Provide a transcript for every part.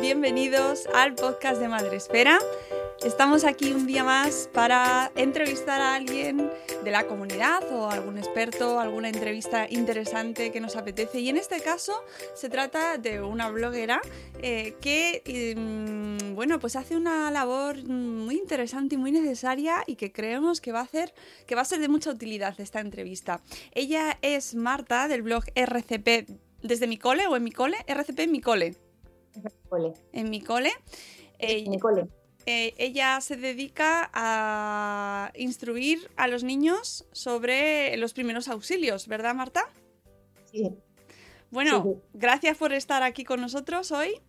Bienvenidos al podcast de Madre Esfera. Estamos aquí un día más para entrevistar a alguien de la comunidad o algún experto, alguna entrevista interesante que nos apetece. Y en este caso se trata de una bloguera eh, que, mm, bueno, pues hace una labor muy interesante y muy necesaria y que creemos que va a hacer, que va a ser de mucha utilidad esta entrevista. Ella es Marta del blog RCP desde mi cole o en mi cole, RCP en mi cole. En mi cole. En mi cole. Eh, ella se dedica a instruir a los niños sobre los primeros auxilios, ¿verdad, Marta? Sí. Bueno, Sí. gracias por estar aquí con nosotros hoy.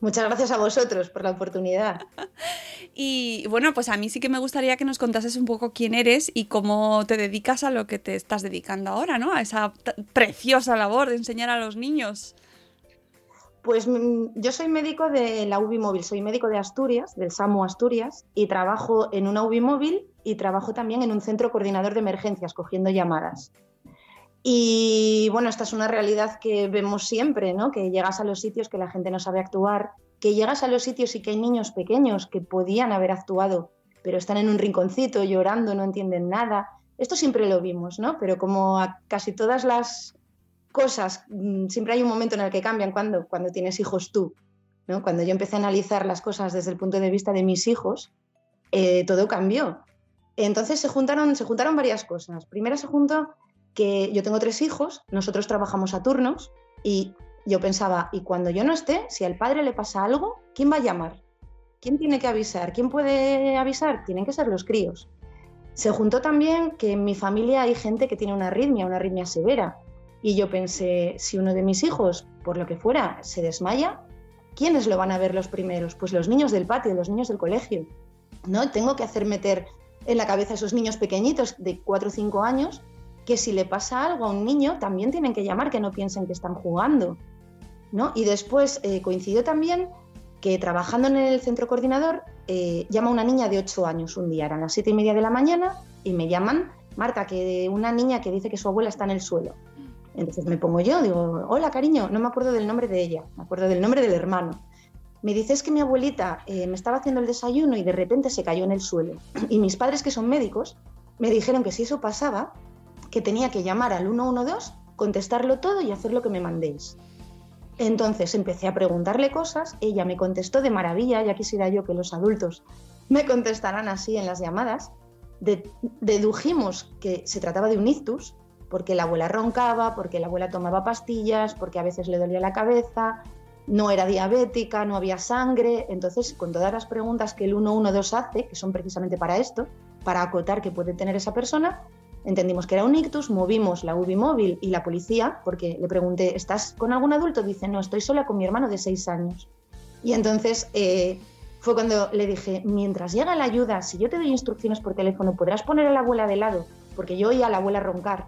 Muchas gracias a vosotros por la oportunidad. Y bueno, pues a mí sí que me gustaría que nos contases un poco quién eres y cómo te dedicas a lo que te estás dedicando ahora, ¿no? A esa preciosa labor de enseñar a los niños. Pues mm, yo soy médico de la UBI Móvil, soy médico de Asturias, del SAMU Asturias, y trabajo en una UBI Móvil y trabajo también en un centro coordinador de emergencias, cogiendo llamadas. Y bueno, esta es una realidad que vemos siempre, ¿no? Que llegas a los sitios que la gente no sabe actuar, que llegas a los sitios y que hay niños pequeños que podían haber actuado, pero están en un rinconcito llorando, no entienden nada. Esto siempre lo vimos, ¿no? Pero como a casi todas las cosas, mm, siempre hay un momento en el que cambian cuando, cuando tienes hijos tú. ¿no? Cuando yo empecé a analizar las cosas desde el punto de vista de mis hijos, eh, todo cambió. Entonces se juntaron, se juntaron varias cosas. Primero se juntó que yo tengo tres hijos, nosotros trabajamos a turnos y yo pensaba, y cuando yo no esté, si al padre le pasa algo, ¿quién va a llamar? ¿Quién tiene que avisar? ¿Quién puede avisar? Tienen que ser los críos. Se juntó también que en mi familia hay gente que tiene una arritmia, una arritmia severa. Y yo pensé, si uno de mis hijos, por lo que fuera, se desmaya, ¿quiénes lo van a ver los primeros? Pues los niños del patio, los niños del colegio. ¿No? Tengo que hacer meter en la cabeza a esos niños pequeñitos de 4 o 5 años que si le pasa algo a un niño también tienen que llamar, que no piensen que están jugando. ¿no? Y después eh, coincidió también que trabajando en el centro coordinador eh, llama una niña de 8 años un día, eran las 7 y media de la mañana y me llaman, Marta, que una niña que dice que su abuela está en el suelo. Entonces me pongo yo, digo, hola cariño, no me acuerdo del nombre de ella, me acuerdo del nombre del hermano. Me dice es que mi abuelita eh, me estaba haciendo el desayuno y de repente se cayó en el suelo. Y mis padres, que son médicos, me dijeron que si eso pasaba, que tenía que llamar al 112 contestarlo todo y hacer lo que me mandéis. Entonces empecé a preguntarle cosas, ella me contestó de maravilla, ya quisiera yo que los adultos me contestaran así en las llamadas. dedujimos que se trataba de un ictus, porque la abuela roncaba, porque la abuela tomaba pastillas, porque a veces le dolía la cabeza, no era diabética, no había sangre. Entonces, con todas las preguntas que el 112 hace, que son precisamente para esto, para acotar que puede tener esa persona, entendimos que era un ictus, movimos la UBI móvil y la policía, porque le pregunté, ¿estás con algún adulto? Dice, no, estoy sola con mi hermano de seis años. Y entonces eh, fue cuando le dije, mientras llega la ayuda, si yo te doy instrucciones por teléfono, podrás poner a la abuela de lado, porque yo oía a la abuela roncar.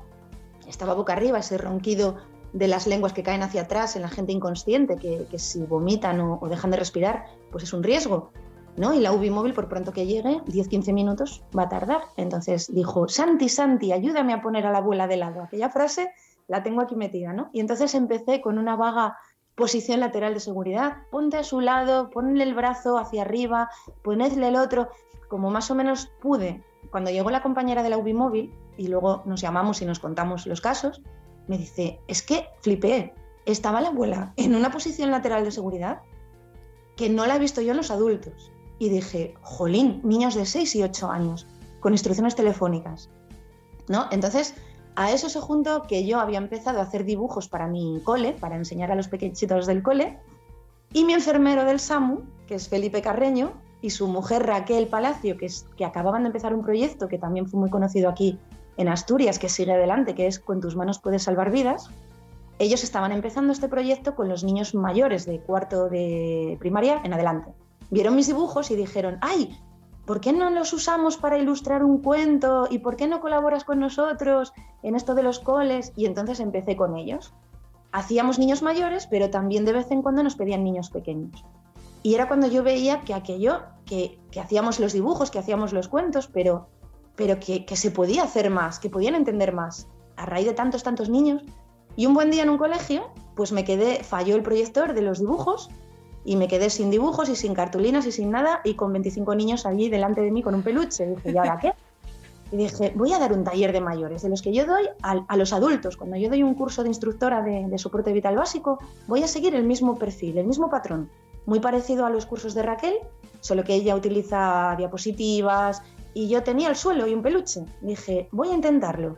Estaba boca arriba, ese ronquido de las lenguas que caen hacia atrás en la gente inconsciente, que, si vomitan o, o, dejan de respirar, pues es un riesgo. ¿no? Y la UBI móvil, por pronto que llegue, 10-15 minutos va a tardar. Entonces dijo, Santi, Santi, ayúdame a poner a la abuela de lado. Aquella frase la tengo aquí metida, ¿no? Y entonces empecé con una vaga posición lateral de seguridad. Ponte a su lado, ponle el brazo hacia arriba, ponedle el otro, como más o menos pude. Cuando llegó la compañera de la UBI móvil, y luego nos llamamos y nos contamos los casos, me dice, es que flipé, estaba la abuela en una posición lateral de seguridad que no la he visto yo en los adultos y dije, jolín, niños de 6 y 8 años, con instrucciones telefónicas. ¿No? Entonces, a eso se juntó que yo había empezado a hacer dibujos para mi cole, para enseñar a los pequeñitos del cole, y mi enfermero del SAMU, que es Felipe Carreño, y su mujer Raquel Palacio, que, es, que acababan de empezar un proyecto que también fue muy conocido aquí en Asturias, que sigue adelante, que es Con tus manos puedes salvar vidas. Ellos estaban empezando este proyecto con los niños mayores de cuarto de primaria en adelante vieron mis dibujos y dijeron, ay, ¿por qué no los usamos para ilustrar un cuento? ¿Y por qué no colaboras con nosotros en esto de los coles? Y entonces empecé con ellos. Hacíamos niños mayores, pero también de vez en cuando nos pedían niños pequeños. Y era cuando yo veía que aquello, que, hacíamos los dibujos, que hacíamos los cuentos, pero, pero que, que se podía hacer más, que podían entender más, a raíz de tantos, tantos niños. Y un buen día en un colegio, pues me quedé, falló el proyector de los dibujos y me quedé sin dibujos y sin cartulinas y sin nada y con 25 niños allí delante de mí con un peluche. dije, ¿y ahora qué? Y dije, voy a dar un taller de mayores, de los que yo doy a, los adultos. Cuando yo doy un curso de instructora de, soporte vital básico, voy a seguir el mismo perfil, el mismo patrón, muy parecido a los cursos de Raquel, solo que ella utiliza diapositivas y yo tenía el suelo y un peluche. Dije, voy a intentarlo.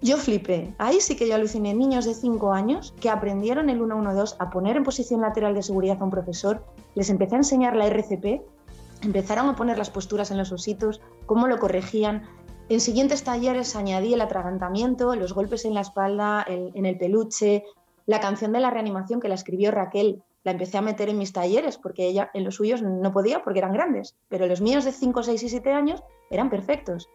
Yo flipé. Ahí sí que yo aluciné. Niños de 5 años que aprendieron el 112 a poner en posición lateral de seguridad a un profesor, les empecé a enseñar la RCP, empezaron a poner las posturas en los ositos, cómo lo corregían. En siguientes talleres añadí el atragantamiento, los golpes en la espalda, en el peluche, la canción de la reanimación que la escribió Raquel. La empecé a meter en mis talleres porque ella en los suyos no podía porque eran grandes, pero los míos de 5, 6 y 7 años eran perfectos.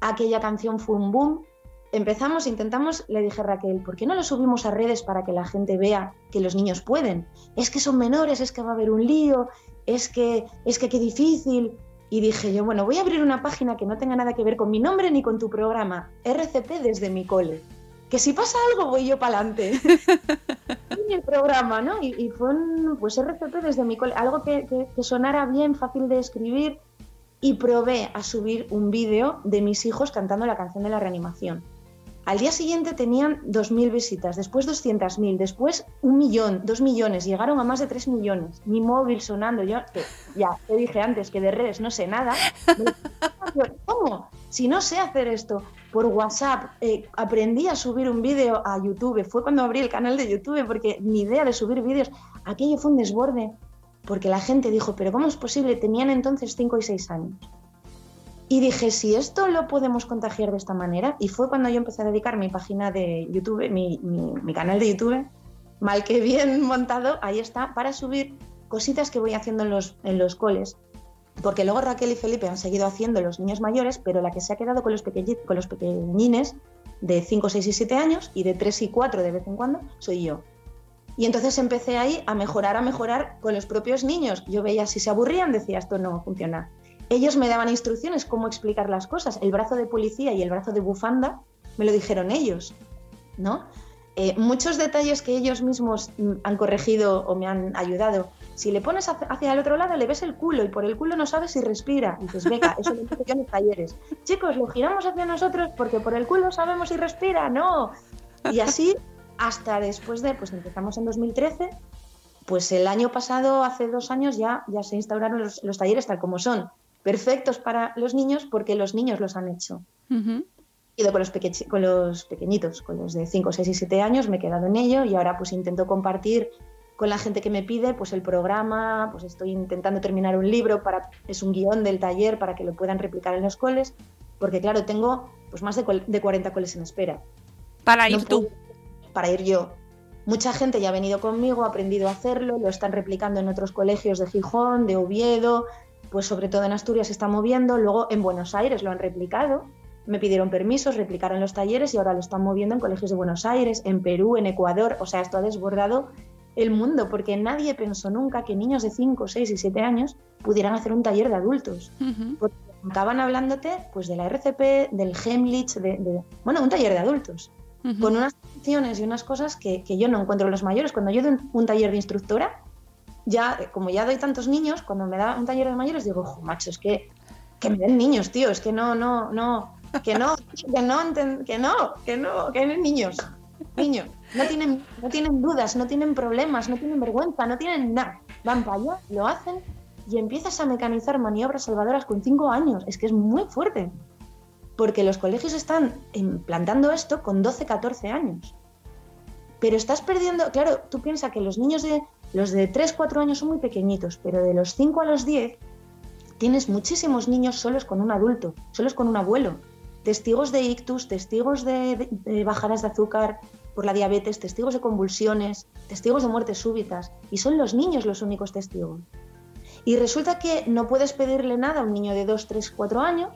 Aquella canción fue un boom, empezamos, intentamos, le dije a Raquel, ¿por qué no lo subimos a redes para que la gente vea que los niños pueden? Es que son menores, es que va a haber un lío, es que, es que qué difícil. Y dije yo, bueno, voy a abrir una página que no tenga nada que ver con mi nombre ni con tu programa, RCP desde mi cole. Que si pasa algo voy yo para adelante. y el programa, ¿no? Y, fue un, pues RCP desde mi cole, algo que, que sonara bien, fácil de escribir. Y probé a subir un vídeo de mis hijos cantando la canción de la reanimación al día siguiente tenían 2.000 visitas, después 200.000, después un millón, dos millones, llegaron a más de 3 millones. Mi móvil sonando, yo ya te dije antes que de redes no sé nada. ¿Cómo? Si no sé hacer esto por WhatsApp, eh, aprendí a subir un vídeo a YouTube, fue cuando abrí el canal de YouTube porque mi idea de subir vídeos, aquello fue un desborde, porque la gente dijo, pero ¿cómo es posible? Tenían entonces 5 y 6 años. Y dije, si esto lo podemos contagiar de esta manera, y fue cuando yo empecé a dedicar mi página de YouTube, mi, canal de YouTube, mal que bien montado, ahí está, para subir cositas que voy haciendo en los, en los coles. Porque luego Raquel y Felipe han seguido haciendo los niños mayores, pero la que se ha quedado con los, pequeñines de 5, 6 y 7 años y de 3 y 4 de vez en cuando, soy yo. Y entonces empecé ahí a mejorar, a mejorar con los propios niños. Yo veía si se aburrían, decía esto no funciona ellos me daban instrucciones cómo explicar las cosas. El brazo de policía y el brazo de bufanda me lo dijeron ellos, ¿no? Eh, muchos detalles que ellos mismos mm, han corregido o me han ayudado. Si le pones hacia el otro lado, le ves el culo y por el culo no sabes si respira. Y dices, venga, eso lo yo en los talleres. Chicos, lo giramos hacia nosotros porque por el culo sabemos si respira. No. Y así hasta después de, pues empezamos en 2013, pues el año pasado, hace dos años, ya, ya se instauraron los, los talleres tal como son, perfectos para los niños porque los niños los han hecho. He ido con los, con los pequeñitos, con los de 5, 6 y 7 años, me he quedado en ello y ahora pues intento compartir con la gente que me pide pues el programa, pues estoy intentando terminar un libro, para, es un guion del taller para que lo puedan replicar en los coles, porque claro, tengo pues más de, de 40 coles en espera. Para ir No tú. puedo- Para ir yo. Mucha gente ya ha venido conmigo, ha aprendido a hacerlo, lo están replicando en otros colegios de Gijón, de Oviedo, pues sobre todo en Asturias se está moviendo, luego en Buenos Aires lo han replicado, me pidieron permisos, replicaron los talleres y ahora lo están moviendo en colegios de Buenos Aires, en Perú, en Ecuador, o sea, esto ha desbordado el mundo porque nadie pensó nunca que niños de 5, 6 y 7 años pudieran hacer un taller de adultos Ujú. porque acaban hablándote pues de la RCP, del Hemlich, de, de- bueno, un taller de adultos, con unas funciones y unas cosas que, que yo no encuentro en los mayores. Cuando yo doy un, un taller de instructora, ya, eh, como ya doy tantos niños, cuando me da un taller de mayores digo, ojo, macho, es que, que me den niños, tío, es que no, no, no, que no, que no, enten- que no, que no, que no niños, niños. No tienen, no tienen dudas, no tienen problemas, no tienen vergüenza, no tienen nada. Van para allá, lo hacen y empiezas a mecanizar maniobras salvadoras con cinco años. Es que es muy fuerte. Porque los colegios están implantando esto con 12, 14 años. Pero estás perdiendo, claro, tú piensas que los niños de los de 3, 4 años son muy pequeñitos, pero de los 5 a los 10 tienes muchísimos niños solos con un adulto, solos con un abuelo. Testigos de ictus, testigos de bajadas de azúcar por la diabetes, testigos de convulsiones, testigos de muertes súbitas. Y son los niños los únicos testigos. Y resulta que no puedes pedirle nada a un niño de 2, 3, 4 años,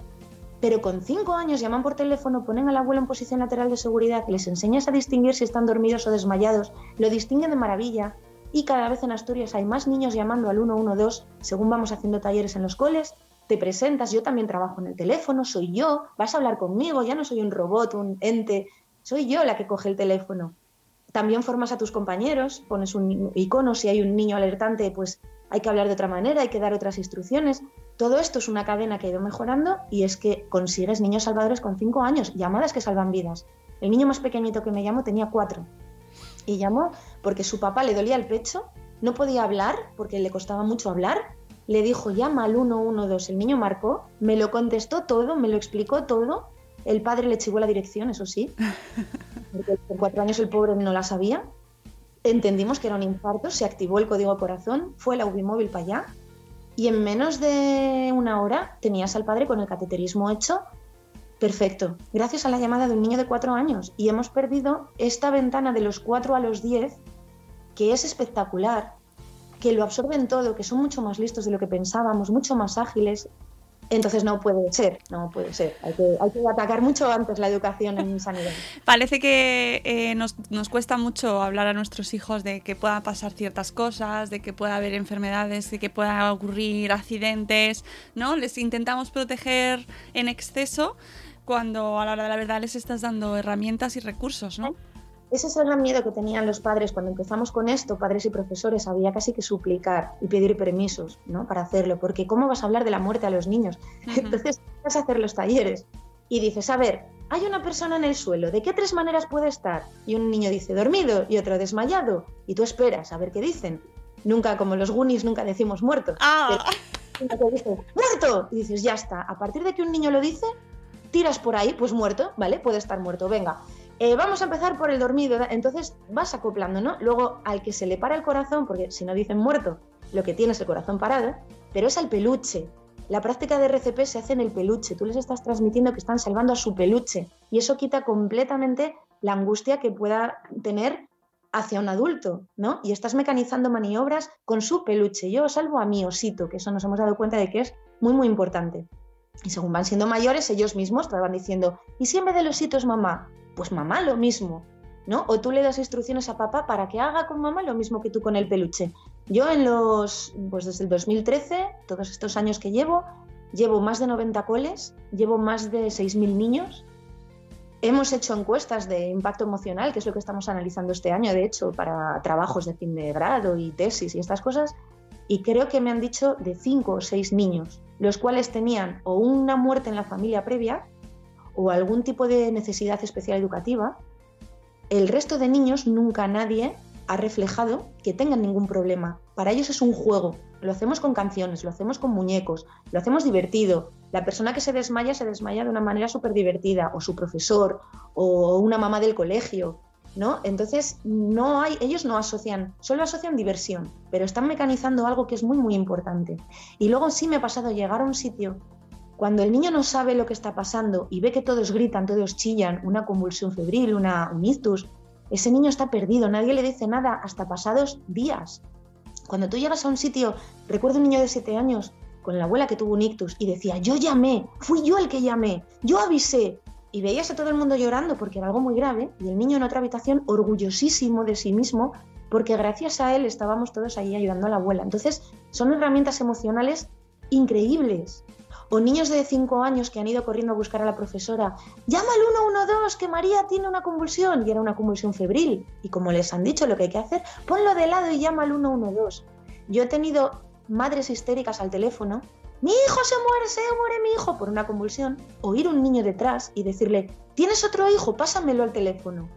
pero con 5 años llaman por teléfono, ponen al abuelo en posición lateral de seguridad, les enseñas a distinguir si están dormidos o desmayados, lo distinguen de maravilla. Y cada vez en Asturias hay más niños llamando al 112 según vamos haciendo talleres en los coles. Te presentas, yo también trabajo en el teléfono, soy yo, vas a hablar conmigo, ya no soy un robot, un ente, soy yo la que coge el teléfono. También formas a tus compañeros, pones un icono, si hay un niño alertante, pues hay que hablar de otra manera, hay que dar otras instrucciones. Todo esto es una cadena que ha ido mejorando y es que consigues niños salvadores con 5 años, llamadas que salvan vidas. El niño más pequeñito que me llamó tenía 4 y llamó porque su papá le dolía el pecho, no podía hablar porque le costaba mucho hablar. Le dijo, llama al 112. El niño marcó, me lo contestó todo, me lo explicó todo. El padre le chivó la dirección, eso sí, porque con cuatro años el pobre no la sabía. Entendimos que era un infarto, se activó el código corazón, fue la móvil para allá y en menos de una hora tenías al padre con el cateterismo hecho perfecto, gracias a la llamada de un niño de cuatro años. Y hemos perdido esta ventana de los cuatro a los diez, que es espectacular, que lo absorben todo, que son mucho más listos de lo que pensábamos, mucho más ágiles. Entonces no puede ser, no puede ser. Hay que, atacar mucho antes la educación en sanidad. Parece que eh, nos, nos cuesta mucho hablar a nuestros hijos de que puedan pasar ciertas cosas, de que pueda haber enfermedades, de que puedan ocurrir accidentes, ¿no? Les intentamos proteger en exceso cuando a la hora de la verdad les estás dando herramientas y recursos, ¿no? Ese es el gran miedo que tenían los padres cuando empezamos con esto, padres y profesores, había casi que suplicar y pedir permisos ¿no? para hacerlo, porque ¿cómo vas a hablar de la muerte a los niños? Entonces vas a hacer los talleres y dices, a ver, hay una persona en el suelo, ¿de qué tres maneras puede estar? Y un niño dice dormido y otro desmayado, y tú esperas a ver qué dicen. Nunca, como los Goonies, nunca decimos muerto. Ah, Nunca te dice, ¡muerto! Y dices, ya está. A partir de que un niño lo dice, tiras por ahí, pues muerto, ¿vale? Puede estar muerto, venga. Eh, vamos a empezar por el dormido. Entonces vas acoplando, ¿no? Luego al que se le para el corazón, porque si no dicen muerto, lo que tiene es el corazón parado, pero es al peluche. La práctica de RCP se hace en el peluche. Tú les estás transmitiendo que están salvando a su peluche. Y eso quita completamente la angustia que pueda tener hacia un adulto, ¿no? Y estás mecanizando maniobras con su peluche. Yo salvo a mi osito, que eso nos hemos dado cuenta de que es muy, muy importante. Y según van siendo mayores, ellos mismos te van diciendo, ¿y si en vez del osito es mamá? Pues mamá lo mismo, ¿no? O tú le das instrucciones a papá para que haga con mamá lo mismo que tú con el peluche. Yo en los, pues desde el 2013, todos estos años que llevo, llevo más de 90 coles, llevo más de 6.000 niños. Hemos hecho encuestas de impacto emocional, que es lo que estamos analizando este año, de hecho, para trabajos de fin de grado y tesis y estas cosas, y creo que me han dicho de 5 o 6 niños, los cuales tenían o una muerte en la familia previa o algún tipo de necesidad especial educativa, el resto de niños nunca nadie ha reflejado que tengan ningún problema. Para ellos es un juego. Lo hacemos con canciones, lo hacemos con muñecos, lo hacemos divertido. La persona que se desmaya se desmaya de una manera súper divertida, o su profesor, o una mamá del colegio, ¿no? Entonces, no hay, ellos no asocian, solo asocian diversión, pero están mecanizando algo que es muy, muy importante. Y luego sí me ha pasado llegar a un sitio cuando el niño no sabe lo que está pasando y ve que todos gritan, todos chillan, una convulsión febril, un ictus, ese niño está perdido, nadie le dice nada hasta pasados días. Cuando tú llegas a un sitio, recuerdo un niño de 7 años con la abuela que tuvo un ictus y decía, yo llamé, fui yo el que llamé, yo avisé. Y veías a todo el mundo llorando porque era algo muy grave y el niño en otra habitación orgullosísimo de sí mismo porque gracias a él estábamos todos ahí ayudando a la abuela. Entonces, son herramientas emocionales increíbles o niños de 5 años que han ido corriendo a buscar a la profesora, llama al 112 que María tiene una convulsión y era una convulsión febril. Y como les han dicho lo que hay que hacer, ponlo de lado y llama al 112. Yo he tenido madres histéricas al teléfono, mi hijo se muere, se muere mi hijo por una convulsión, oír un niño detrás y decirle, ¿tienes otro hijo? Pásamelo al teléfono.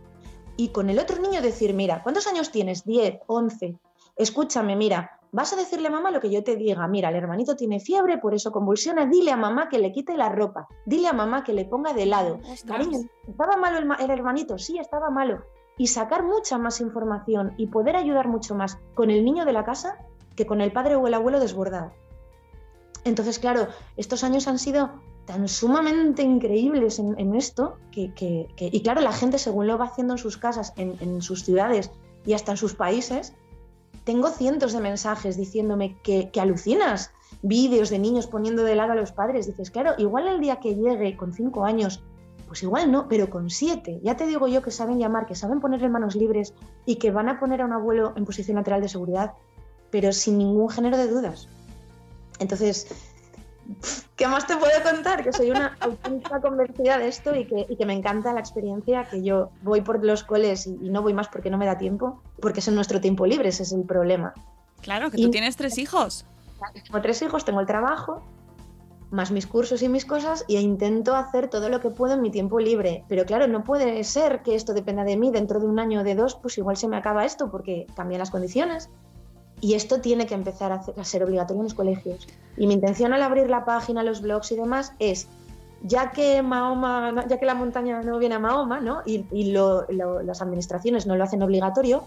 Y con el otro niño decir, mira, ¿cuántos años tienes? 10, 11. Escúchame, mira, Vas a decirle a mamá lo que yo te diga. Mira, el hermanito tiene fiebre, por eso convulsiona. Dile a mamá que le quite la ropa. Dile a mamá que le ponga de lado. Cariño, ¿estaba malo el, hermanito? Sí, estaba malo. Y sacar mucha más información y poder ayudar mucho más con el niño de la casa que con el padre o el abuelo desbordado. Entonces, claro, estos años han sido tan sumamente increíbles en, esto que, y claro, la gente según lo va haciendo en sus casas, en sus ciudades y hasta en sus países, tengo cientos de mensajes diciéndome que, alucinas, vídeos de niños poniendo de lado a los padres. Dices, claro, igual el día que llegue con cinco años, pues igual no, pero con siete, ya te digo yo que saben llamar, que saben ponerle manos libres y que van a poner a un abuelo en posición lateral de seguridad, pero sin ningún género de dudas. Entonces, ¿qué más te puedo contar? Que soy una auténtica convencida de esto y que, me encanta la experiencia, que yo voy por los coles y, no voy más porque no me da tiempo, porque es en nuestro tiempo libre, ese es el problema. Claro, que tú tienes tres hijos. Tengo tres hijos, tengo el trabajo, más mis cursos y mis cosas, y intento hacer todo lo que puedo en mi tiempo libre. Pero claro, no puede ser que esto dependa de mí. Dentro de un año o de dos, pues igual se me acaba esto porque cambian las condiciones. Y esto tiene que empezar a, ser obligatorio en los colegios. Y mi intención al abrir la página, los blogs y demás es, ya que Mahoma, ya que la montaña no viene a Mahoma, ¿no? y, las administraciones no lo hacen obligatorio,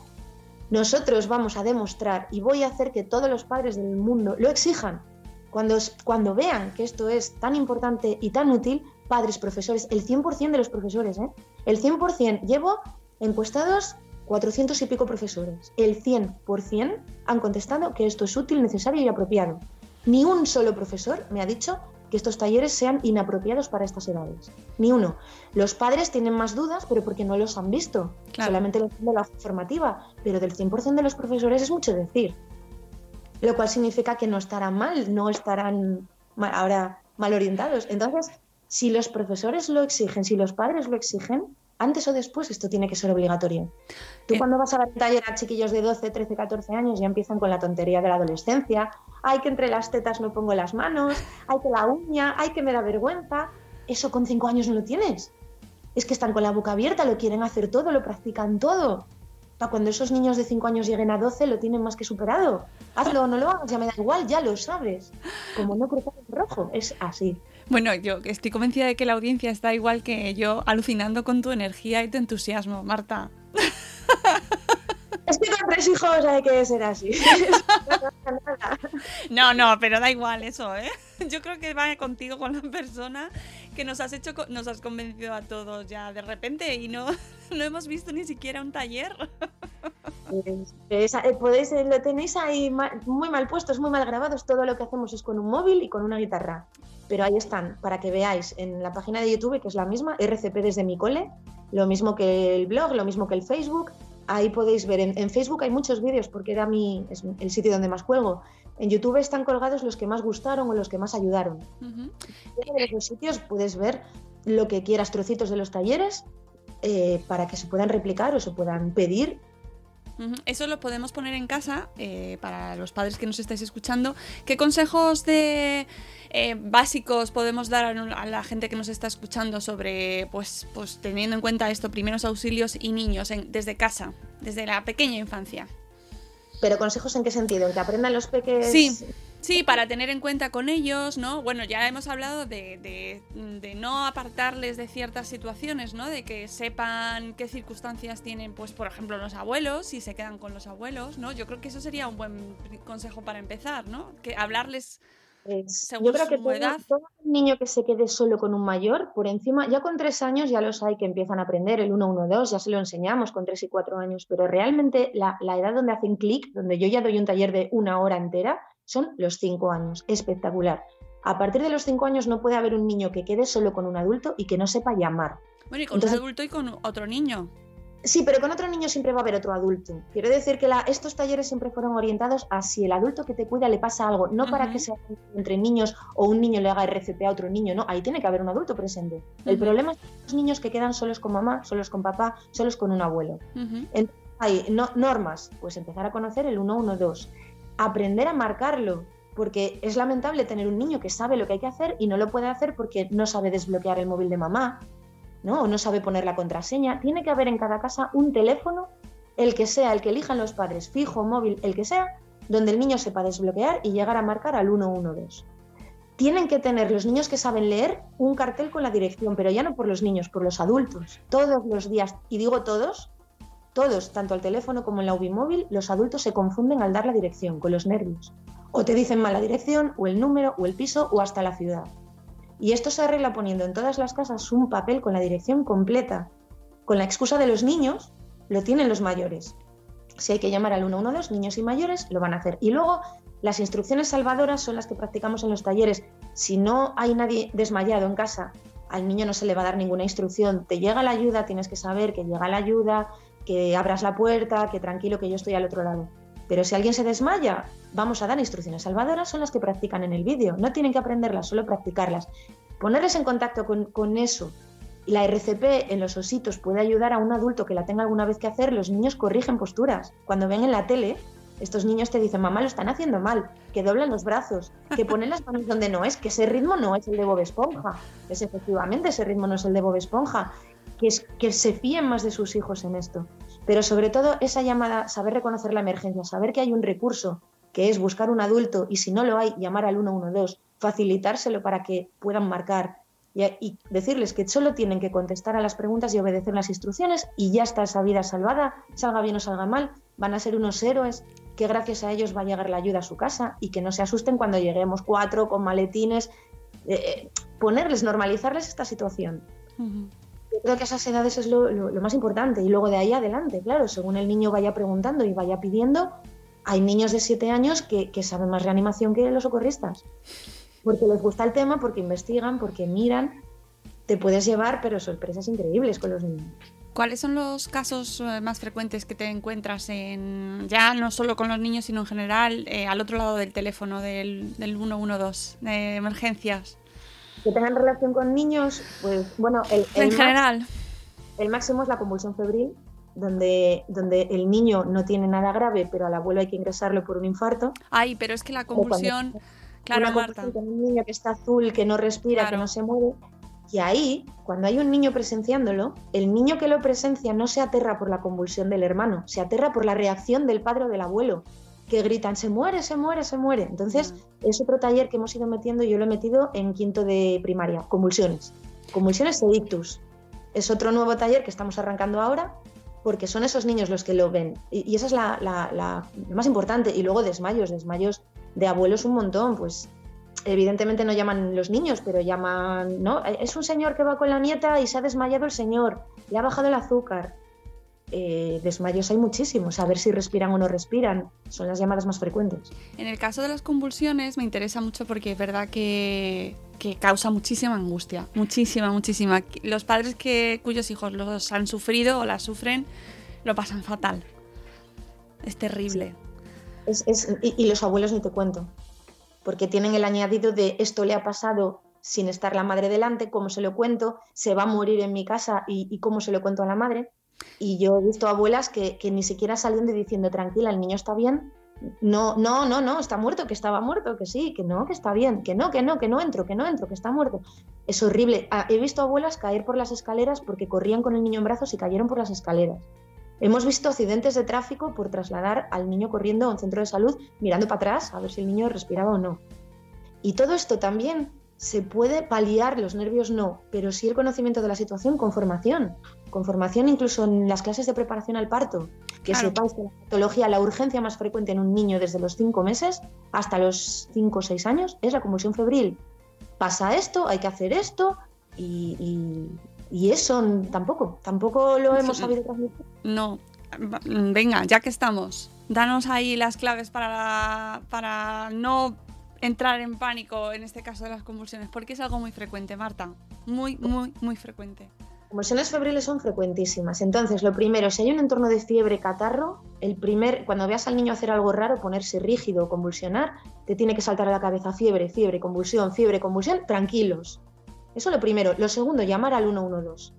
nosotros vamos a demostrar y voy a hacer que todos los padres del mundo lo exijan. Cuando, vean que esto es tan importante y tan útil, padres, profesores, el 100% de los profesores, ¿eh? el 100%, llevo encuestados 400 y pico profesores, el 100% han contestado que esto es útil, necesario y apropiado. Ni un solo profesor me ha dicho que estos talleres sean inapropiados para estas edades. Ni uno. Los padres tienen más dudas, pero porque no los han visto. Solamente lo de la formativa, pero del 100% de los profesores es mucho decir. Lo cual significa que no estarán mal, no estarán ahora mal orientados. Entonces, si los profesores lo exigen, si los padres lo exigen, antes o después esto tiene que ser obligatorio. Tú eh. cuando vas a dar taller a chiquillos de 12, 13, 14 años ya empiezan con la tontería de la adolescencia. Hay que entre las tetas no pongo las manos, hay que la uña, hay que me da vergüenza. Eso con 5 años no lo tienes. Es que están con la boca abierta, lo quieren hacer todo, lo practican todo. Para cuando esos niños de 5 años lleguen a 12 lo tienen más que superado. Hazlo o no lo hagas, ya me da igual, ya lo sabes. Como no cruzar el rojo, es así. Bueno, yo estoy convencida de que la audiencia está igual que yo, alucinando con tu energía y tu entusiasmo, Marta. Es que con tres hijos hay que ser así. No, no, pero da igual eso, ¿eh? Yo creo que va contigo con la persona que nos has hecho, nos has convencido a todos ya de repente y no, no hemos visto ni siquiera un taller. Pues, eh, podéis, eh, lo tenéis ahí muy mal puesto, es muy mal grabado. Todo lo que hacemos es con un móvil y con una guitarra pero ahí están, para que veáis en la página de YouTube, que es la misma, RCP desde mi cole, lo mismo que el blog, lo mismo que el Facebook. Ahí podéis ver, en, Facebook hay muchos vídeos porque era mi, es el sitio donde más juego. En YouTube están colgados los que más gustaron o los que más ayudaron. En esos sitios puedes ver lo que quieras, trocitos de los talleres, eh, para que se puedan replicar o se puedan pedir Eso lo podemos poner en casa eh, para los padres que nos estáis escuchando. ¿Qué consejos de eh, básicos podemos dar a, la gente que nos está escuchando sobre, pues, pues teniendo en cuenta esto, primeros auxilios y niños desde casa, desde la pequeña infancia? Pero consejos en qué sentido, en que aprendan los pequeños. Sí. Sí, para tener en cuenta con ellos, ¿no? Bueno, ya hemos hablado de, de, no apartarles de ciertas situaciones, ¿no? De que sepan qué circunstancias tienen, pues, por ejemplo, los abuelos, si se quedan con los abuelos, ¿no? Yo creo que eso sería un buen consejo para empezar, ¿no? Que hablarles según Yo creo que todo, edad. todo niño que se quede solo con un mayor, por encima, ya con tres años ya los hay que empiezan a aprender el 112, ya se lo enseñamos con tres y cuatro años, pero realmente la, la edad donde hacen clic, donde yo ya doy un taller de una hora entera, son los cinco años. Espectacular. A partir de los cinco años no puede haber un niño que quede solo con un adulto y que no sepa llamar. Bueno, y con Entonces- un adulto y con otro niño. Sí, pero con otro niño siempre va a haber otro adulto. Quiero decir que la- estos talleres siempre fueron orientados a si el adulto que te cuida le pasa algo, no para que sea entre niños o un niño le haga RCP a otro niño, no, ahí tiene que haber un adulto presente. El problema es los niños que quedan solos con mamá, solos con papá, solos con un abuelo. Ujú. Hay no- normas, pues empezar a conocer el 112, aprender a marcarlo, porque es lamentable tener un niño que sabe lo que hay que hacer y no lo puede hacer porque no sabe desbloquear el móvil de mamá, ¿no? O no sabe poner la contraseña. Tiene que haber en cada casa un teléfono, el que sea, el que elijan los padres, fijo, móvil, el que sea, donde el niño sepa desbloquear y llegar a marcar al 112. Tienen que tener los niños que saben leer un cartel con la dirección, pero ya no por los niños, por los adultos. Todos los días, y digo todos, todos, tanto al teléfono como en la móvil, los adultos se confunden al dar la dirección con los nervios. O te dicen mal la dirección, o el número, o el piso, o hasta la ciudad. Y esto se arregla poniendo en todas las casas un papel con la dirección completa. Con la excusa de los niños, lo tienen los mayores. Si hay que llamar al 112, niños y mayores, lo van a hacer. Y luego, las instrucciones salvadoras son las que practicamos en los talleres. Si no hay nadie desmayado en casa, al niño no se le va a dar ninguna instrucción. Te llega la ayuda, tienes que saber que llega la ayuda, que abras la puerta, que tranquilo, que yo estoy al otro lado. Pero si alguien se desmaya, vamos a dar instrucciones salvadoras, son las que practican en el vídeo. No tienen que aprenderlas, solo practicarlas. Ponerles en contacto con, con eso. La RCP en los ositos puede ayudar a un adulto que la tenga alguna vez que hacer. Los niños corrigen posturas. Cuando ven en la tele, estos niños te dicen, mamá, lo están haciendo mal, que doblan los brazos, que ponen las manos donde no es, que ese ritmo no es el de Bob Esponja. Es efectivamente, ese ritmo no es el de Bob Esponja. Que, se fíen más de sus hijos en esto. Pero sobre todo esa llamada, saber reconocer la emergencia, saber que hay un recurso, que es buscar un adulto y si no lo hay, llamar al 112, facilitárselo para que puedan marcar y, decirles que solo tienen que contestar a las preguntas y obedecer las instrucciones y ya está esa vida salvada, salga bien o salga mal, van a ser unos héroes que gracias a ellos va a llegar la ayuda a su casa y que no se asusten cuando lleguemos cuatro con maletines, eh, ponerles, normalizarles esta situación. Creo que esas edades es lo, más importante y luego de ahí adelante, claro, según el niño vaya preguntando y vaya pidiendo, hay niños de 7 años que, que saben más reanimación que los socorristas, porque les gusta el tema, porque investigan, porque miran, te puedes llevar, pero sorpresas increíbles con los niños. ¿Cuáles son los casos eh, más frecuentes que te encuentras en, ya no solo con los niños, sino en general, eh, al otro lado del teléfono del, del 112, de emergencias? Que tengan relación con niños, pues bueno, el, el en general. el máximo es la convulsión febril, donde, donde el niño no tiene nada grave, pero al abuelo hay que ingresarlo por un infarto. Ay, pero es que la convulsión, claro, una Marta. Con un niño que está azul, que no respira, Claro. que no se mueve. Y ahí, cuando hay un niño presenciándolo, el niño que lo presencia no se aterra por la convulsión del hermano, se aterra por la reacción del padre o del abuelo, que gritan, se muere, se muere, se muere. Entonces, es otro taller que hemos ido metiendo, yo lo he metido en quinto de primaria, convulsiones. Convulsiones e ictus. Es otro nuevo taller que estamos arrancando ahora, porque son esos niños los que lo ven. Y, y esa es la, la, la, lo más importante. Y luego desmayos, desmayos de abuelos un montón, pues evidentemente no llaman los niños, pero llaman, ¿no? Es un señor que va con la nieta y se ha desmayado el señor, le ha bajado el azúcar. Eh, desmayos hay muchísimos, a ver si respiran o no respiran, son las llamadas más frecuentes. En el caso de las convulsiones me interesa mucho porque es verdad que, que causa muchísima angustia, muchísima, muchísima. Los padres que, cuyos hijos los han sufrido o las sufren lo pasan fatal. Es terrible. Es, es, y, y los abuelos ni te cuento, porque tienen el añadido de esto le ha pasado sin estar la madre delante, cómo se lo cuento, se va a morir en mi casa y, y cómo se lo cuento a la madre. Y yo he visto abuelas que, ni siquiera salen de diciendo, tranquila, el niño está bien, no, no, no, no, está muerto, que estaba muerto, que sí, que no, que está bien, que no, que no, que no entro, que no entro, que está muerto. Es horrible. Ah, he visto abuelas caer por las escaleras porque corrían con el niño en brazos y cayeron por las escaleras. Hemos visto accidentes de tráfico por trasladar al niño corriendo a un centro de salud mirando para atrás a ver si el niño respiraba o no. Y todo esto también se puede paliar, los nervios no, pero sí el conocimiento de la situación con formación, con formación incluso en las clases de preparación al parto, que sepáis que la patología, la urgencia más frecuente en un niño desde los 5 meses hasta los 5 o 6 años es la convulsión febril. Pasa esto, hay que hacer esto y, eso tampoco, tampoco lo hemos sabido transmitir. No, venga, ya que estamos, danos ahí las claves para, para no entrar en pánico en este caso de las convulsiones? Porque es algo muy frecuente, Marta. Muy, muy, muy frecuente. Convulsiones febriles son frecuentísimas. Entonces, lo primero, si hay un entorno de fiebre, catarro, el primer, cuando veas al niño hacer algo raro, ponerse rígido o convulsionar, te tiene que saltar a la cabeza fiebre, fiebre, convulsión, fiebre, convulsión, tranquilos. Eso lo primero. Lo segundo, llamar al 112.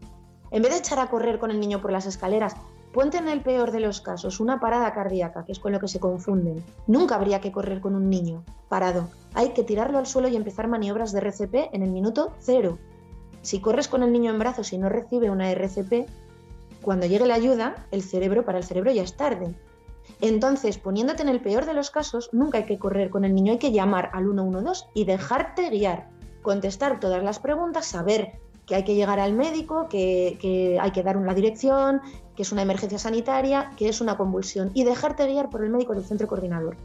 En vez de echar a correr con el niño por las escaleras, Ponte en el peor de los casos una parada cardíaca, que es con lo que se confunden. Nunca habría que correr con un niño parado. Hay que tirarlo al suelo y empezar maniobras de RCP en el minuto cero. Si corres con el niño en brazos y no recibe una RCP, cuando llegue la ayuda, el cerebro para el cerebro ya es tarde. Entonces, poniéndote en el peor de los casos, nunca hay que correr con el niño, hay que llamar al 112 y dejarte guiar, contestar todas las preguntas, saber que hay que llegar al médico, que, hay que dar una dirección, que es una emergencia sanitaria, que es una convulsión y dejarte guiar por el médico del centro coordinador.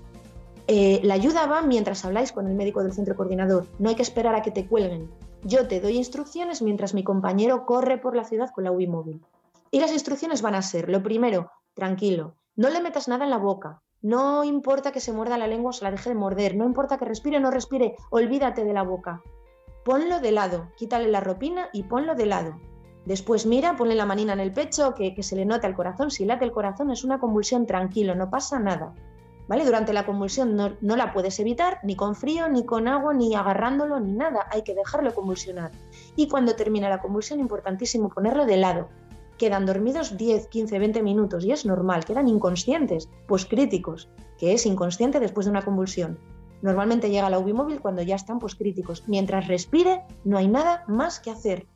Eh, la ayuda va mientras habláis con el médico del centro coordinador, no hay que esperar a que te cuelguen. Yo te doy instrucciones mientras mi compañero corre por la ciudad con la UBI móvil. Y las instrucciones van a ser, lo primero, tranquilo, no le metas nada en la boca, no importa que se muerda la lengua o se la deje de morder, no importa que respire o no respire, olvídate de la boca ponlo de lado, quítale la ropina y ponlo de lado. Después mira, ponle la manina en el pecho, que, se le nota el corazón. Si late el corazón es una convulsión, tranquilo, no pasa nada. Durante la convulsión no, la puedes evitar ni con frío, ni con agua, ni agarrándolo, ni nada. Hay que dejarlo convulsionar. Y cuando termina la convulsión, importantísimo ponerlo de lado. Quedan dormidos 10, 15, 20 minutos y es normal, quedan inconscientes, pues críticos, que es inconsciente después de una convulsión. Normalmente llega la UBI móvil cuando ya están pues, críticos. Mientras respire, no hay nada más que hacer.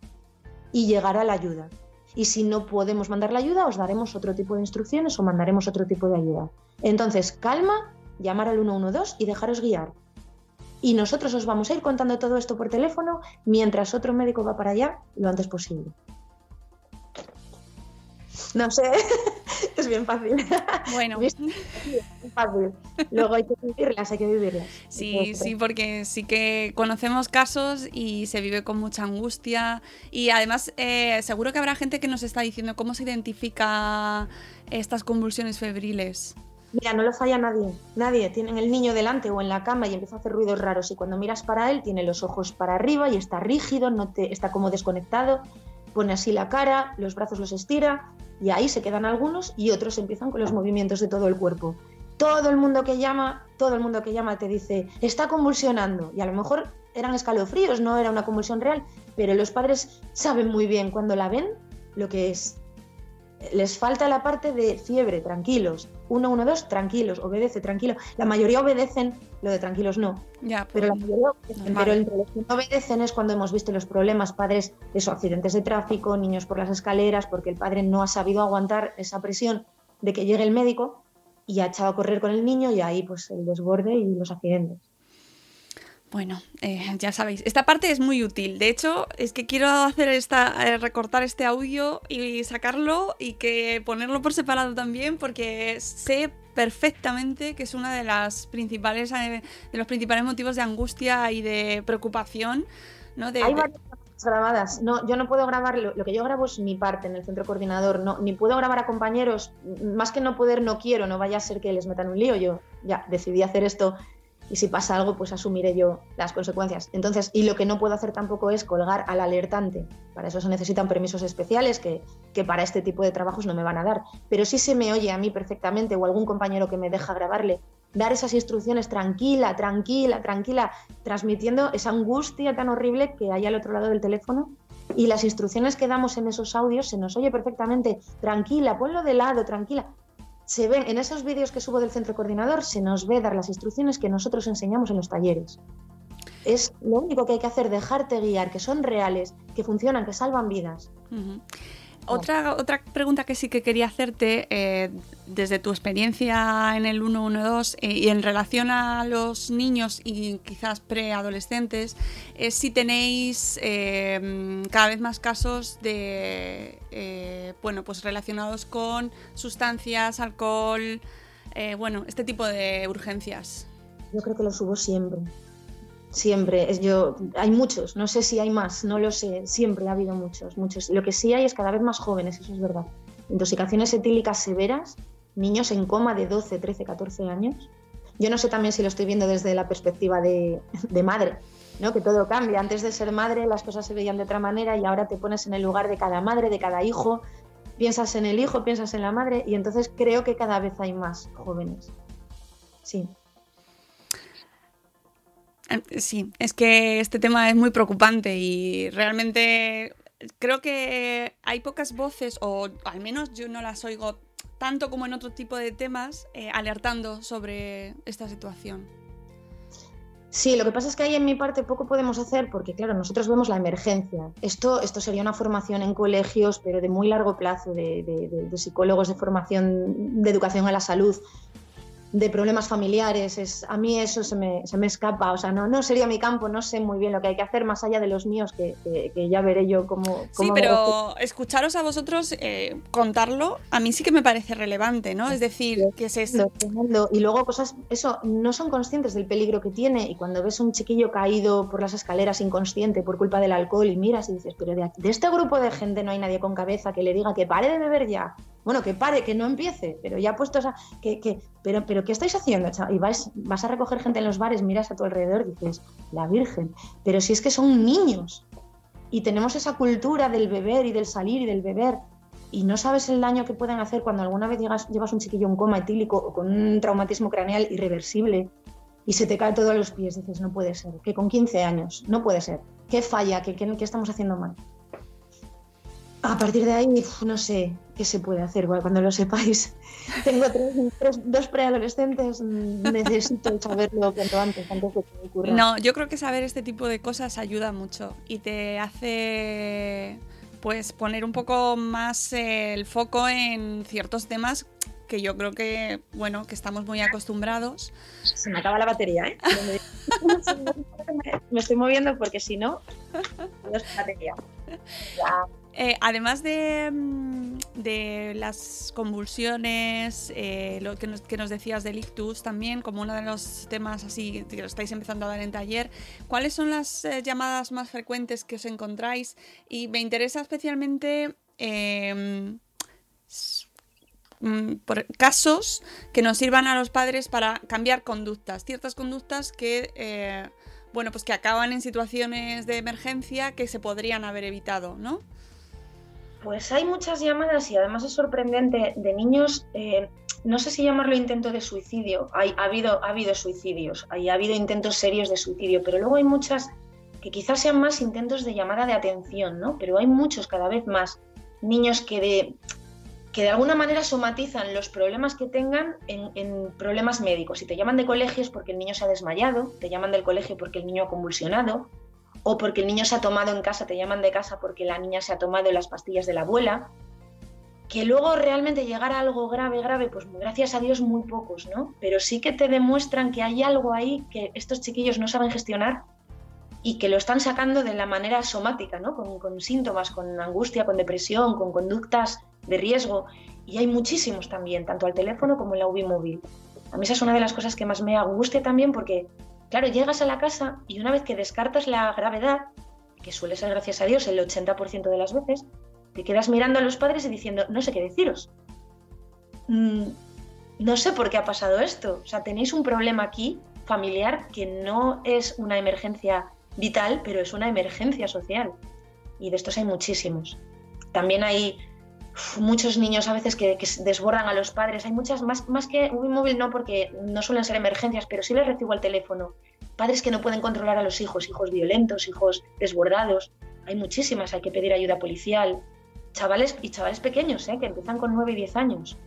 Y llegará la ayuda. Y si no podemos mandar la ayuda, os daremos otro tipo de instrucciones o mandaremos otro tipo de ayuda. Entonces, calma, llamar al 112 y dejaros guiar. Y nosotros os vamos a ir contando todo esto por teléfono mientras otro médico va para allá lo antes posible. No sé, es bien fácil. Bueno, es fácil. Luego hay que vivirlas, hay que vivirlas. Sí, sí, porque sí que conocemos casos y se vive con mucha angustia. Y además, eh, seguro que habrá gente que nos está diciendo cómo se identifica estas convulsiones febriles. Mira, no lo falla nadie. Nadie. Tienen el niño delante o en la cama y empieza a hacer ruidos raros. Y cuando miras para él, tiene los ojos para arriba y está rígido, no te, está como desconectado. Pone así la cara, los brazos los estira y ahí se quedan algunos y otros empiezan con los movimientos de todo el cuerpo. Todo el mundo que llama, todo el mundo que llama te dice, está convulsionando. Y a lo mejor eran escalofríos, no era una convulsión real, pero los padres saben muy bien cuando la ven lo que es les falta la parte de fiebre, tranquilos. 112, tranquilos, obedece, tranquilo. La mayoría obedecen, lo de tranquilos no. Ya, pero la mayoría obedecen. Pero entre los que no obedecen es cuando hemos visto los problemas, padres, eso, accidentes de tráfico, niños por las escaleras, porque el padre no ha sabido aguantar esa presión de que llegue el médico y ha echado a correr con el niño y ahí pues el desborde y los accidentes. Bueno, eh, ya sabéis, esta parte es muy útil. De hecho, es que quiero hacer esta, eh, recortar este audio y sacarlo y que ponerlo por separado también, porque sé perfectamente que es una de las principales, eh, de los principales motivos de angustia y de preocupación. ¿no? Hay varias grabadas. No, yo no puedo grabar, lo, lo, que yo grabo es mi parte en el centro coordinador. No, ni puedo grabar a compañeros. Más que no poder, no quiero. No vaya a ser que les metan un lío. Yo ya decidí hacer esto y si pasa algo, pues asumiré yo las consecuencias. Entonces, y lo que no puedo hacer tampoco es colgar al alertante. Para eso se necesitan permisos especiales que, que, para este tipo de trabajos no me van a dar. Pero si se me oye a mí perfectamente o algún compañero que me deja grabarle dar esas instrucciones tranquila, tranquila, tranquila, transmitiendo esa angustia tan horrible que hay al otro lado del teléfono. Y las instrucciones que damos en esos audios se nos oye perfectamente, tranquila, ponlo de lado, tranquila. Se ven en esos vídeos que subo del centro coordinador, se nos ve dar las instrucciones que nosotros enseñamos en los talleres. Es lo único que hay que hacer, dejarte guiar, que son reales, que funcionan, que salvan vidas. Otra, otra pregunta que sí que quería hacerte, eh, desde tu experiencia en el 112 eh, y en relación a los niños y quizás preadolescentes, es si tenéis eh, cada vez más casos de, bueno, pues relacionados con sustancias, alcohol, bueno, este tipo de urgencias. Yo creo que los hubo siempre siempre. Yo, hay muchos, no sé si hay más, no lo sé, siempre ha habido muchos, muchos. Lo que sí hay es cada vez más jóvenes, eso es verdad. Intoxicaciones etílicas severas, niños en coma de 12, 13, 14 años. Yo no sé también si lo estoy viendo desde la perspectiva de, de madre, ¿no? que todo cambia. Antes de ser madre las cosas se veían de otra manera y ahora te pones en el lugar de cada madre, de cada hijo, piensas en el hijo, piensas en la madre y entonces creo que cada vez hay más jóvenes. Sí. Sí, es que este tema es muy preocupante y realmente creo que hay pocas voces, o al menos yo no las oigo tanto como en otro tipo de temas, eh, alertando sobre esta situación. Sí, lo que pasa es que ahí en mi parte poco podemos hacer porque, claro, nosotros vemos la emergencia. Esto, esto sería una formación en colegios, pero de muy largo plazo, de psicólogos de formación de educación a la salud de problemas familiares. Es, a mí eso se me, se me, escapa, o sea, no, no sería mi campo, no sé muy bien lo que hay que hacer más allá de los míos, que, que, ya veré yo cómo... sí, pero escucharos a vosotros eh, contarlo, a mí sí que me parece relevante, ¿no? Es decir, que es eso. Y luego cosas, eso, no son conscientes del peligro que tiene y cuando ves un chiquillo caído por las escaleras inconsciente por culpa del alcohol y miras y dices, pero de, de este grupo de gente no hay nadie con cabeza que le diga que pare de beber ya, bueno, que pare, que no empiece, pero ya puestos a... Que, que, pero, pero, ¿qué estáis haciendo? Y vas, vas a recoger gente en los bares, miras a tu alrededor dices, la Virgen, pero si es que son niños y tenemos esa cultura del beber y del salir y del beber y no sabes el daño que pueden hacer cuando alguna vez llegas, llevas un chiquillo en coma etílico o con un traumatismo craneal irreversible y se te cae todo a los pies, dices, no puede ser, que con 15 años, no puede ser, ¿qué falla? ¿Qué, qué, qué estamos haciendo mal? A partir de ahí, no sé qué se puede hacer cuando lo sepáis. Tengo dos preadolescentes, necesito saberlo cuanto antes, antes de que me ocurra. No, yo creo que saber este tipo de cosas ayuda mucho y te hace pues poner un poco más el foco en ciertos temas que yo creo que, bueno, que estamos muy acostumbrados. Se me acaba la batería, ¿eh? me estoy moviendo porque si no, no es batería. Ya. Eh, además mm, de, las convulsiones, eh, lo que nos, decías del ictus también, como uno de los temas así que lo estáis empezando a dar en taller, ¿cuáles son las eh, llamadas más frecuentes que os encontráis? Y me interesa especialmente em, mm, por casos que nos sirvan a los padres para cambiar conductas, ciertas conductas que, bueno, pues que acaban en situaciones de emergencia que se podrían haber evitado, ¿no? Pues hay muchas llamadas y además es sorprendente de niños, eh, no sé si llamarlo intento de suicidio, hay, ha, habido, ha habido suicidios, hay, ha habido intentos serios de suicidio, pero luego hay muchas que quizás sean más intentos de llamada de atención, ¿no? Pero hay muchos cada vez más niños que de, que de alguna manera somatizan los problemas que tengan en, problemas médicos. Si te llaman de colegios porque el niño se ha desmayado, te llaman del colegio porque el niño ha convulsionado, o porque el niño se ha tomado en casa, te llaman de casa porque la niña se ha tomado las pastillas de la abuela, que luego realmente llegar algo grave, grave, pues gracias a Dios muy pocos, ¿no? Pero sí que te demuestran que hay algo ahí que estos chiquillos no saben gestionar y que lo están sacando de la manera somática, ¿no? Con, con síntomas, con angustia, con depresión, con conductas de riesgo. Y hay muchísimos también, tanto al teléfono como en la UBI móvil. A mí esa es una de las cosas que más me angustia también porque Claro, llegas a la casa y una vez que descartas la gravedad, que suele ser gracias a Dios el 80% de las veces, te quedas mirando a los padres y diciendo, no sé qué deciros. Mm, no sé por qué ha pasado esto. O sea, tenéis un problema aquí familiar que no es una emergencia vital, pero es una emergencia social. Y de estos hay muchísimos. También hay muchos niños a veces que, desbordan a los padres. Hay muchas, más, más que un móvil no, porque no suelen ser emergencias, pero sí les recibo al teléfono. Padres que no pueden controlar a los hijos, hijos violentos, hijos desbordados. Hay muchísimas, hay que pedir ayuda policial. Chavales y chavales pequeños, ¿eh? que empiezan con 9 y 10 años.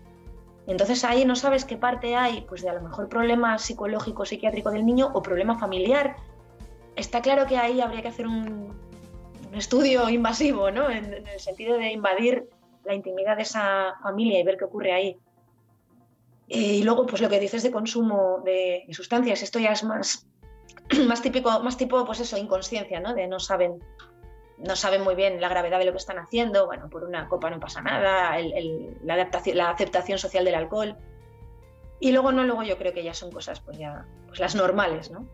Entonces ahí no sabes qué parte hay, pues de a lo mejor problema psicológico, psiquiátrico del niño o problema familiar. Está claro que ahí habría que hacer un, estudio invasivo, ¿no? En, el sentido de invadir la intimidad de esa familia y ver qué ocurre ahí. Eh, y luego, pues lo que dices de consumo de, sustancias, esto ya es más, más típico, más tipo, pues eso, inconsciencia, ¿no? De no saben, no saben muy bien la gravedad de lo que están haciendo, bueno, por una copa no pasa nada, la, adaptación, la aceptación social del alcohol. Y luego no, luego yo creo que ya son cosas, pues ya, pues las normales, ¿no?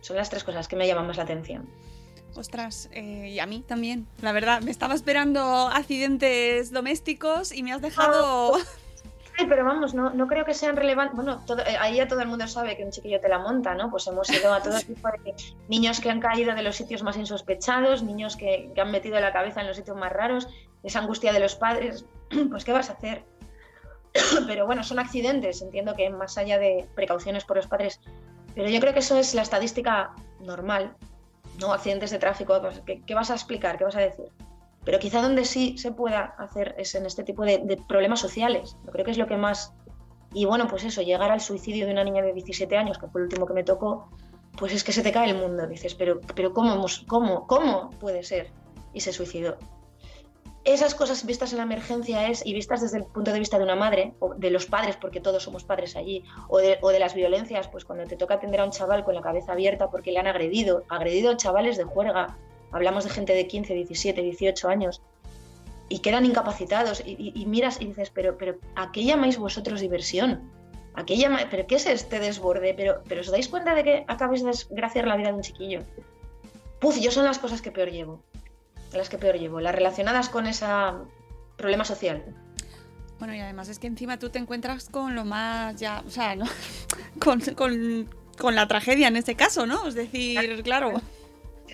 Son las tres cosas que me llaman más la atención. Ostras, eh, y a mí también. La verdad, me estaba esperando accidentes domésticos y me has dejado. Ah, ay, pero vamos, no, no creo que sean relevantes. Bueno, eh, ahí ya todo el mundo sabe que un chiquillo te la monta, ¿no? Pues hemos ido a todo tipo de niños que han caído de los sitios más insospechados, niños que, que han metido la cabeza en los sitios más raros, esa angustia de los padres. Pues, ¿qué vas a hacer? pero bueno, son accidentes. Entiendo que más allá de precauciones por los padres. Pero yo creo que eso es la estadística normal no accidentes de tráfico, pues, ¿qué, vas a explicar? ¿Qué vas a decir? Pero quizá donde sí se pueda hacer es en este tipo de, problemas sociales. Yo creo que es lo que más... Y bueno, pues eso, llegar al suicidio de una niña de 17 años, que fue el último que me tocó, pues es que se te cae el mundo. Dices, pero, pero ¿cómo, cómo, cómo puede ser? Y se suicidó esas cosas vistas en la emergencia es, y vistas desde el punto de vista de una madre, o de los padres, porque todos somos padres allí, o de, las violencias, pues cuando te toca atender a un chaval con la cabeza abierta porque le han agredido, agredido chavales de juerga, hablamos de gente de 15, 17, 18 años, y quedan incapacitados, y, miras y dices, pero, pero ¿a qué llamáis vosotros diversión? ¿A qué llamáis? ¿Pero qué es este desborde? ¿Pero, pero os dais cuenta de que acabáis de desgraciar la vida de un chiquillo? Puf, yo son las cosas que peor llevo las que peor llevo, las relacionadas con ese problema social. Bueno, y además es que encima tú te encuentras con lo más ya, o sea, ¿no? con, con, la tragedia en este caso, ¿no? Es decir, claro.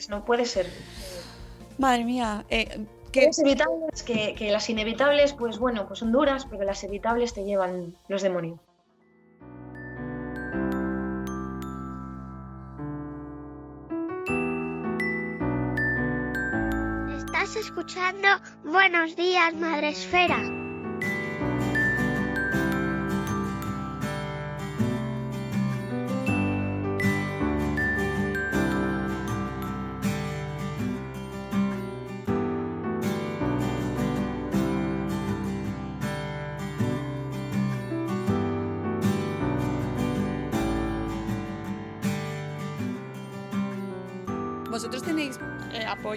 No puede ser. Madre mía. Eh, que... evitables, que, que las inevitables, pues bueno, pues son duras, pero las evitables te llevan los demonios. Escuchando Buenos días, Madre Esfera.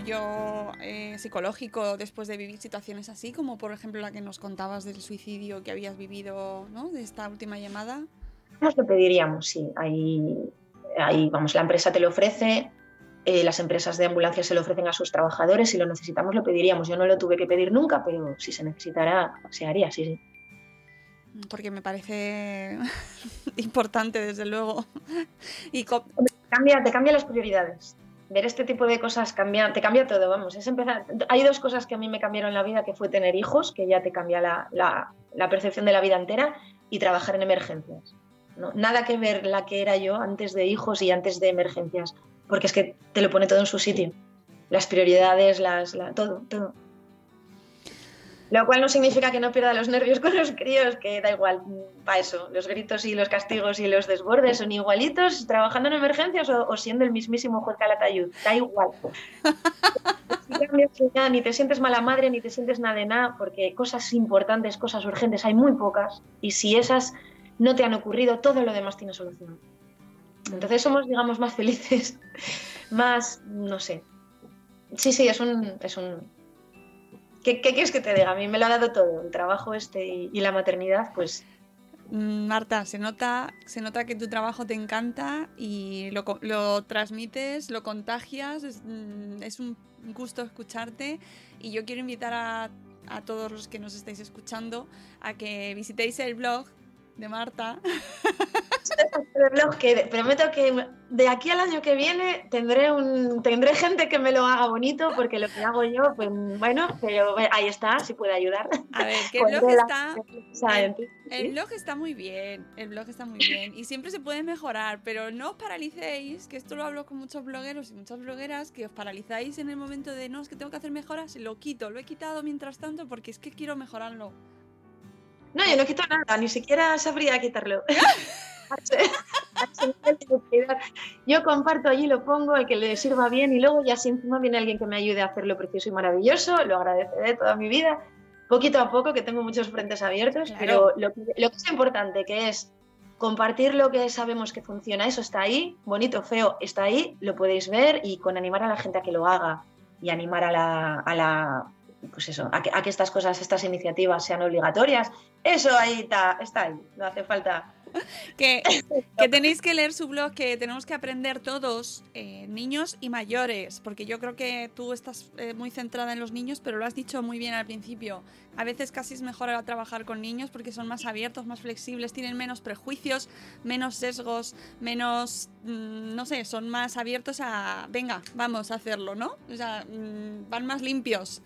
Apoyo eh, psicológico después de vivir situaciones así, como por ejemplo la que nos contabas del suicidio que habías vivido, ¿no? De esta última llamada. Nos lo pediríamos, sí. Ahí, ahí vamos, la empresa te lo ofrece, eh, las empresas de ambulancia se lo ofrecen a sus trabajadores, si lo necesitamos lo pediríamos. Yo no lo tuve que pedir nunca, pero si se necesitara, se haría, sí, sí. Porque me parece importante, desde luego. y cambia, te cambia las prioridades ver este tipo de cosas cambia, te cambia todo, vamos. Es empezar, hay dos cosas que a mí me cambiaron la vida, que fue tener hijos, que ya te cambia la, la, percepción de la vida entera, y trabajar en emergencias. ¿no? Nada que ver la que era yo antes de hijos y antes de emergencias, porque es que te lo pone todo en su sitio. Las prioridades, las, todo, todo. Lo cual no significa que no pierda los nervios con los críos, que da igual, para eso. Los gritos y los castigos y los desbordes son igualitos trabajando en emergencias o, siendo el mismísimo juez Calatayud. Da igual. ni te sientes mala madre, ni te sientes nada de nada, porque cosas importantes, cosas urgentes, hay muy pocas. Y si esas no te han ocurrido, todo lo demás tiene solución. Entonces somos, digamos, más felices, más, no sé. Sí, sí, es un, es un ¿Qué, quieres que te diga? A mí me lo ha dado todo, el trabajo este y, la maternidad, pues... Mm, Marta, se nota, se nota que tu trabajo te encanta y lo, lo transmites, lo contagias, es, mm, es, un gusto escucharte y yo quiero invitar a, a, todos los que nos estáis escuchando a que visitéis el blog de Marta. el blog que prometo que de aquí al año que viene tendré un tendré gente que me lo haga bonito porque lo que hago yo pues bueno pero ahí está si puede ayudar. A ver que el blog está el, blog está muy bien el blog está muy bien y siempre se puede mejorar pero no os paralicéis que esto lo hablo con muchos blogueros y muchas blogueras que os paralizáis en el momento de no es que tengo que hacer mejoras lo quito lo he quitado mientras tanto porque es que quiero mejorarlo no, yo no quito nada, ni siquiera sabría quitarlo. Yo comparto allí, lo pongo, el que le sirva bien y luego ya si encima viene alguien que me ayude a hacerlo precioso y maravilloso, lo agradeceré toda mi vida, poquito a poco, que tengo muchos frentes abiertos, pero lo, lo que es importante, que es compartir lo que sabemos que funciona, eso está ahí, bonito, feo, está ahí, lo podéis ver y con animar a la gente a que lo haga y animar a la, a la pues eso, a que, a que, estas cosas, estas iniciativas sean obligatorias, eso ahí está, está ahí, no hace falta que, que, tenéis que leer su blog, que tenemos que aprender todos, eh, niños y mayores, porque yo creo que tú estás eh, muy centrada en los niños, pero lo has dicho muy bien al principio. A veces casi es mejor trabajar con niños porque son más abiertos, más flexibles, tienen menos prejuicios, menos sesgos, menos, mm, no sé, son más abiertos a, venga, vamos a hacerlo, ¿no? O sea, mm, van más limpios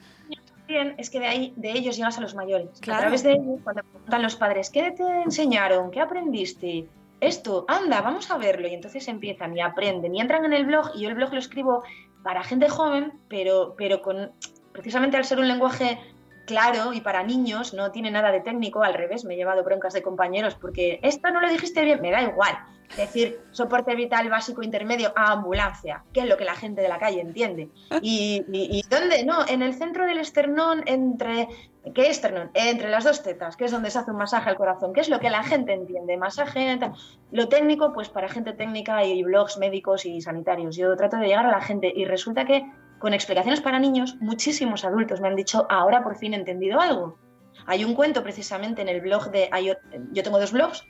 es que de ahí, de ellos llegas a los mayores. A través de ellos, cuando preguntan los padres, ¿qué te enseñaron? ¿Qué aprendiste? Esto, anda, vamos a verlo. Y entonces empiezan y aprenden y entran en el blog. Y yo el blog lo escribo para gente joven, pero, pero con precisamente al ser un lenguaje claro y para niños, no tiene nada de técnico, al revés, me he llevado broncas de compañeros porque esto no lo dijiste bien, me da igual. Es decir, soporte vital básico intermedio a ambulancia, que es lo que la gente de la calle entiende. ¿Y, dónde? No, en el centro del esternón, entre. ¿Qué esternón? Entre las dos tetas, que es donde se hace un masaje al corazón, que es lo que la gente entiende. Masaje. Lo técnico, pues para gente técnica y blogs médicos y sanitarios. Yo trato de llegar a la gente y resulta que con explicaciones para niños, muchísimos adultos me han dicho, ahora por fin he entendido algo. Hay un cuento precisamente en el blog de... Yo tengo dos blogs,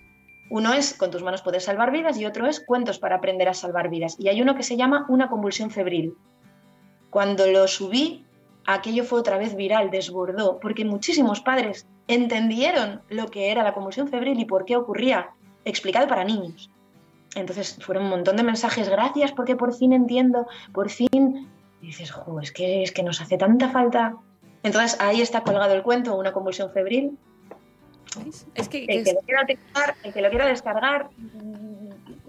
uno es Con tus manos puedes salvar vidas y otro es Cuentos para aprender a salvar vidas. Y hay uno que se llama Una convulsión febril. Cuando lo subí, aquello fue otra vez viral, desbordó, porque muchísimos padres entendieron lo que era la convulsión febril y por qué ocurría, explicado para niños. Entonces fueron un montón de mensajes, gracias porque por fin entiendo, por fin... Y dices, jo, es que, es que nos hace tanta falta. Entonces ahí está colgado el cuento, una convulsión febril, es que, el, que lo quiera el que lo quiera descargar,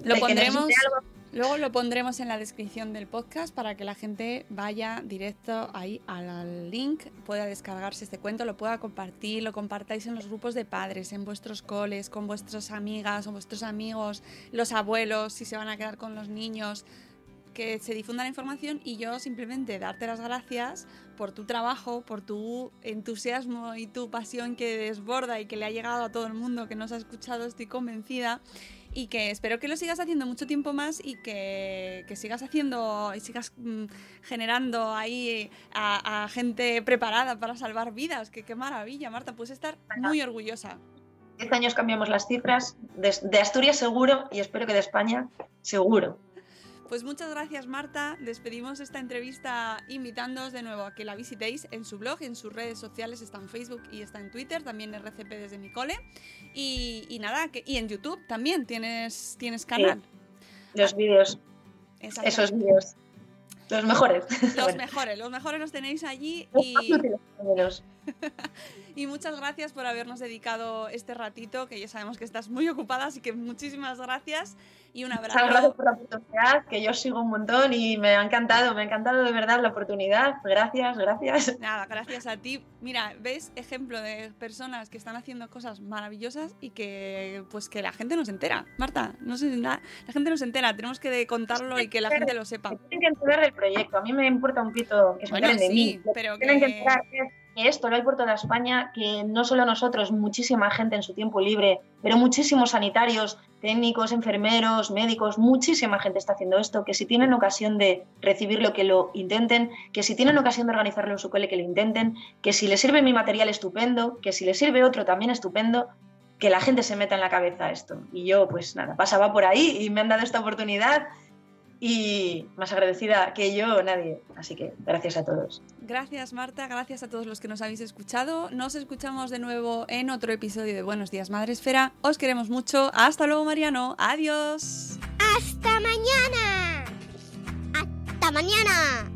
lo pondremos. Luego lo pondremos en la descripción del podcast para que la gente vaya directo ahí al link, pueda descargarse este cuento, lo pueda compartir, lo compartáis en los grupos de padres, en vuestros coles, con vuestras amigas o vuestros amigos, los abuelos, si se van a quedar con los niños que se difunda la información y yo simplemente darte las gracias por tu trabajo, por tu entusiasmo y tu pasión que desborda y que le ha llegado a todo el mundo que nos ha escuchado, estoy convencida. Y que espero que lo sigas haciendo mucho tiempo más y que, que sigas haciendo y sigas mm, generando ahí a, gente preparada para salvar vidas. Que qué maravilla, Marta, puedes estar muy orgullosa. Diez años cambiamos las cifras, de Asturias seguro y espero que de España seguro. Pues muchas gracias Marta, despedimos esta entrevista invitándoos de nuevo a que la visitéis en su blog, en sus redes sociales, está en Facebook y está en Twitter, también RCP desde mi cole. Y, nada, que, y en YouTube también tienes, tienes canal. Los vídeos, esos vídeos. Los mejores. Los mejores, los mejores los tenéis allí. Y... y muchas gracias por habernos dedicado este ratito, que ya sabemos que estás muy ocupada, así que muchísimas gracias y un abrazo. Muchas gracias por la oportunidad, que yo sigo un montón y me ha encantado, me ha encantado de verdad la oportunidad. Gracias, gracias. Nada, gracias a ti. Mira, ves ejemplo de personas que están haciendo cosas maravillosas y que pues que la gente no se entera. Marta, no sé, la, la gente no se entera, tenemos que contarlo y que la gente lo sepa. Tienen que enterar del proyecto, a mí me importa un pito que se bueno, de mí. Pero Tienen que enterar que esto lo hay por toda España, que no solo nosotros, muchísima gente en su tiempo libre, pero muchísimos sanitarios, técnicos, enfermeros, médicos, muchísima gente está haciendo esto, que si tienen ocasión de recibirlo, que lo intenten, que si tienen ocasión de organizarlo en su cole, que lo intenten, que si les sirve mi material estupendo, que si les sirve otro también estupendo, que la gente se meta en la cabeza esto. Y yo, pues nada, pasaba por ahí y me han dado esta oportunidad y más agradecida que yo nadie. Así que gracias a todos. Gracias Marta, gracias a todos los que nos habéis escuchado. Nos escuchamos de nuevo en otro episodio de Buenos Días Madre Esfera. Os queremos mucho. Hasta luego Mariano. Adiós. Hasta mañana. Hasta mañana.